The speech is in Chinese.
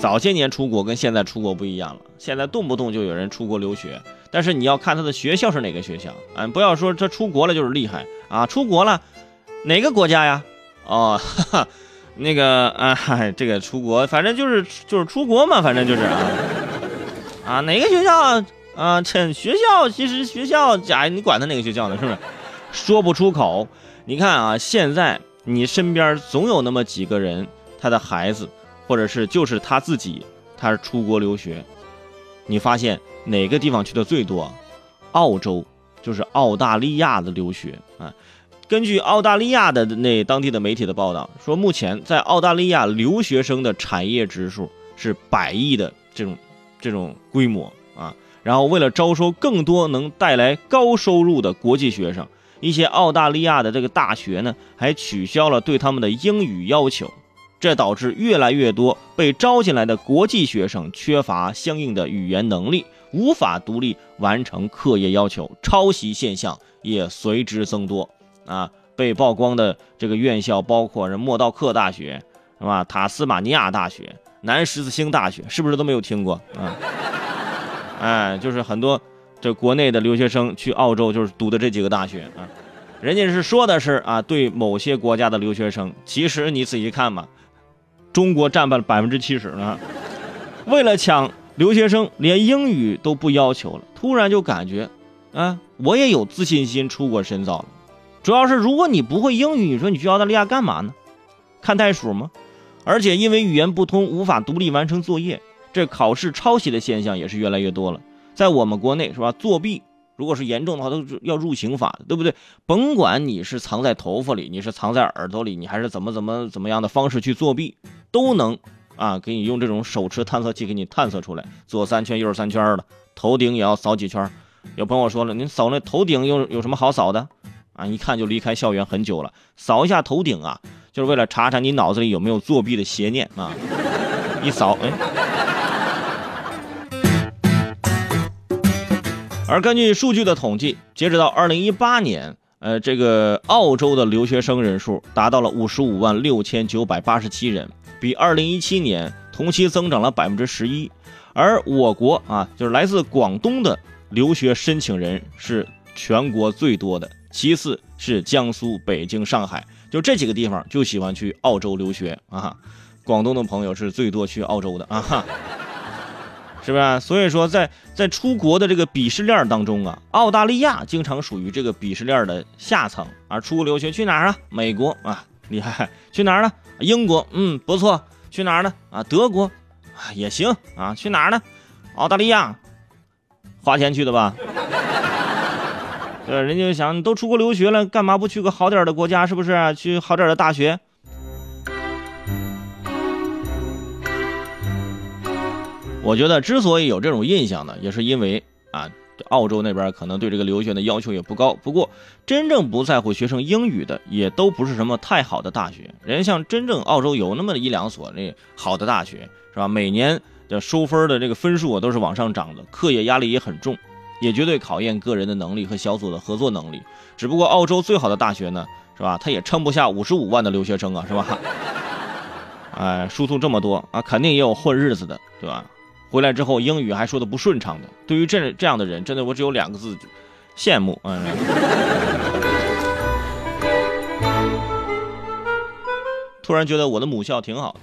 早些年出国跟现在出国不一样了，现在动不动就有人出国留学，但是你要看他的学校是哪个学校，嗯，不要说他出国了就是厉害啊，出国了，哪个国家呀？哦，哈哈，那个啊，这个出国，反正就是就是出国嘛，反正就是啊，啊，哪个学校啊？这学校其实学校假，你管他哪个学校呢？是不是？说不出口。你看啊，现在你身边总有那么几个人，他的孩子。或者是就是他自己，他是出国留学，你发现哪个地方去的最多？澳洲，就是澳大利亚的留学啊。根据澳大利亚的那当地的媒体的报道说，目前在澳大利亚留学生的产业指数是百亿的这种这种规模啊。然后为了招收更多能带来高收入的国际学生，一些澳大利亚的这个大学呢，还取消了对他们的英语要求。这导致越来越多被招进来的国际学生缺乏相应的语言能力，无法独立完成课业要求，抄袭现象也随之增多。啊，被曝光的这个院校包括人莫道克大学，是吧？塔斯马尼亚大学、南十字星大学，是不是都没有听过？啊，哎，就是很多这国内的留学生去澳洲就是读的这几个大学啊。人家是说的是啊，对某些国家的留学生，其实你仔细看嘛。中国占了百分之七十呢，为了抢留学生，连英语都不要求了。突然就感觉，啊，我也有自信心出国深造了。主要是如果你不会英语，你说你去澳大利亚干嘛呢？看袋鼠吗？而且因为语言不通，无法独立完成作业，这考试抄袭的现象也是越来越多了。在我们国内是吧？作弊。如果是严重的话，都要入刑法，对不对？甭管你是藏在头发里，你是藏在耳朵里，你还是怎么怎么怎么样的方式去作弊，都能啊，给你用这种手持探测器给你探测出来，左三圈右三圈的，头顶也要扫几圈。有朋友说了，您扫那头顶有有什么好扫的啊？一看就离开校园很久了，扫一下头顶啊，就是为了查查你脑子里有没有作弊的邪念啊。一扫，哎。而根据数据的统计，截止到二零一八年，呃，这个澳洲的留学生人数达到了五十五万六千九百八十七人，比二零一七年同期增长了百分之十一。而我国啊，就是来自广东的留学申请人是全国最多的，其次是江苏、北京、上海，就这几个地方就喜欢去澳洲留学啊。广东的朋友是最多去澳洲的啊。是不是？所以说，在在出国的这个鄙视链当中啊，澳大利亚经常属于这个鄙视链的下层。而出国留学去哪儿啊？美国啊，厉害。去哪儿呢？英国，嗯，不错。去哪儿呢？啊，德国，也行啊。去哪儿呢？澳大利亚，花钱去的吧？对，人家就想，都出国留学了，干嘛不去个好点的国家？是不是？去好点的大学？我觉得之所以有这种印象呢，也是因为啊，澳洲那边可能对这个留学的要求也不高。不过，真正不在乎学生英语的，也都不是什么太好的大学。人家像真正澳洲有那么一两所那好的大学，是吧？每年的收分的这个分数啊都是往上涨的，课业压力也很重，也绝对考验个人的能力和小组的合作能力。只不过澳洲最好的大学呢，是吧？它也撑不下五十五万的留学生啊，是吧？哎，殊途这么多啊，肯定也有混日子的，对吧？回来之后英语还说的不顺畅的，对于这这样的人，真的我只有两个字：羡慕。嗯。突然觉得我的母校挺好的。